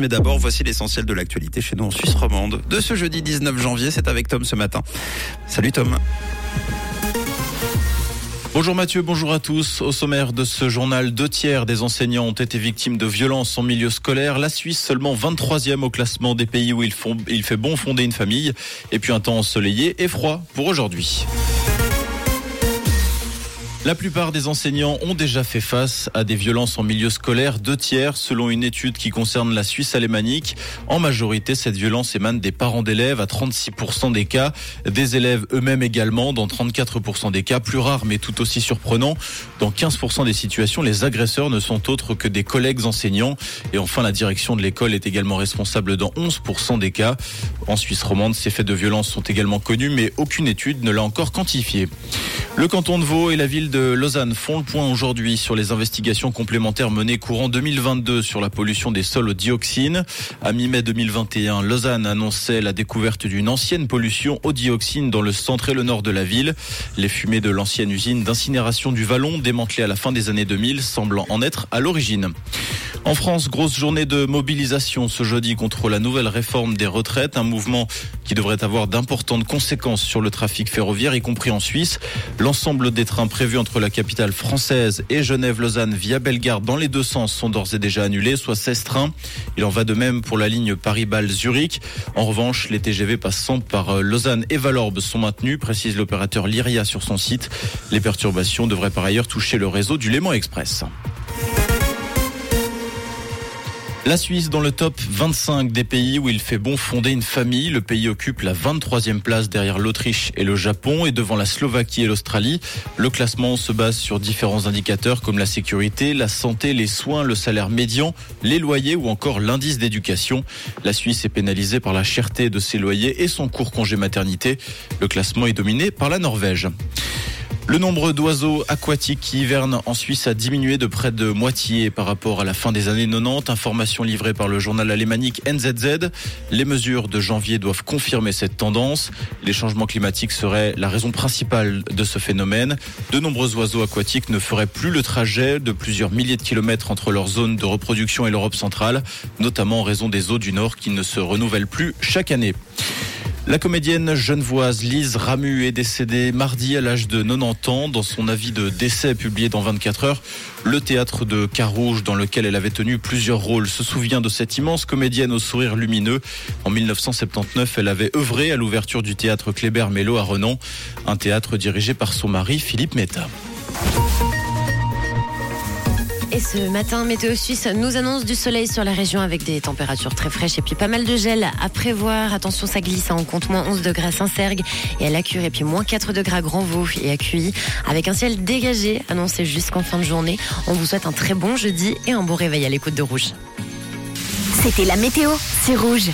Mais d'abord, voici l'essentiel de l'actualité chez nous en Suisse romande. De ce jeudi 19 janvier, c'est avec Tom ce matin. Salut Tom. Bonjour Mathieu, bonjour à tous. Au sommaire de ce journal, deux tiers des enseignants ont été victimes de violences en milieu scolaire. La Suisse seulement 23e au classement des pays où il, il fait bon fonder une famille. Et puis un temps ensoleillé et froid pour aujourd'hui. La plupart des enseignants ont déjà fait face à des violences en milieu scolaire, deux tiers selon une étude qui concerne la Suisse alémanique. En majorité, cette violence émane des parents d'élèves à 36% des cas, des élèves eux-mêmes également dans 34% des cas, plus rare mais tout aussi surprenant. Dans 15% des situations, les agresseurs ne sont autres que des collègues enseignants. Et enfin, la direction de l'école est également responsable dans 11% des cas. En Suisse romande, ces faits de violence sont également connus, mais aucune étude ne l'a encore quantifié. Le canton de Vaud et la ville de Lausanne font le point aujourd'hui sur les investigations complémentaires menées courant 2022 sur la pollution des sols au dioxine. À mi-mai 2021, Lausanne annonçait la découverte d'une ancienne pollution au dioxine dans le centre et le nord de la ville. Les fumées de l'ancienne usine d'incinération du Vallon, démantelée à la fin des années 2000, semblant en être à l'origine. En France, grosse journée de mobilisation ce jeudi contre la nouvelle réforme des retraites, un mouvement qui devrait avoir d'importantes conséquences sur le trafic ferroviaire, y compris en Suisse. L'ensemble des trains prévus entre la capitale française et Genève-Lausanne via Bellegarde dans les deux sens sont d'ores et déjà annulés, soit 16 trains. Il en va de même pour la ligne Paris-Bâle-Zurich. En revanche, les TGV passant par Lausanne et Valorbe sont maintenus, précise l'opérateur Lyria sur son site. Les perturbations devraient par ailleurs toucher le réseau du Léman Express. La Suisse dans le top 25 des pays où il fait bon fonder une famille. Le pays occupe la 23e place derrière l'Autriche et le Japon et devant la Slovaquie et l'Australie. Le classement se base sur différents indicateurs comme la sécurité, la santé, les soins, le salaire médian, les loyers ou encore l'indice d'éducation. La Suisse est pénalisée par la cherté de ses loyers et son court congé maternité. Le classement est dominé par la Norvège. Le nombre d'oiseaux aquatiques qui hivernent en Suisse a diminué de près de moitié par rapport à la fin des années 90. Information livrée par le journal alémanique NZZ. Les mesures de janvier doivent confirmer cette tendance. Les changements climatiques seraient la raison principale de ce phénomène. De nombreux oiseaux aquatiques ne feraient plus le trajet de plusieurs milliers de kilomètres entre leur zone de reproduction et l'Europe centrale, notamment en raison des eaux du Nord qui ne se renouvellent plus chaque année. La comédienne genevoise Lise Ramu est décédée mardi à l'âge de 90 ans. Dans son avis de décès publié dans 24 heures, le théâtre de Carouge, dans lequel elle avait tenu plusieurs rôles, se souvient de cette immense comédienne au sourire lumineux. En 1979, elle avait œuvré à l'ouverture du théâtre Kléber-Mello à Renan, un théâtre dirigé par son mari Philippe Metta. Et ce matin, Météo Suisse nous annonce du soleil sur la région avec des températures très fraîches et puis pas mal de gel à prévoir. Attention, ça glisse. On compte moins 11 degrés à Saint-Sergue et à la Cure et puis moins 4 degrés à Grand-Vaux et à Cuy avec un ciel dégagé annoncé jusqu'en fin de journée. On vous souhaite un très bon jeudi et un bon réveil à l'écoute de Rouge. C'était la météo, c'est Rouge.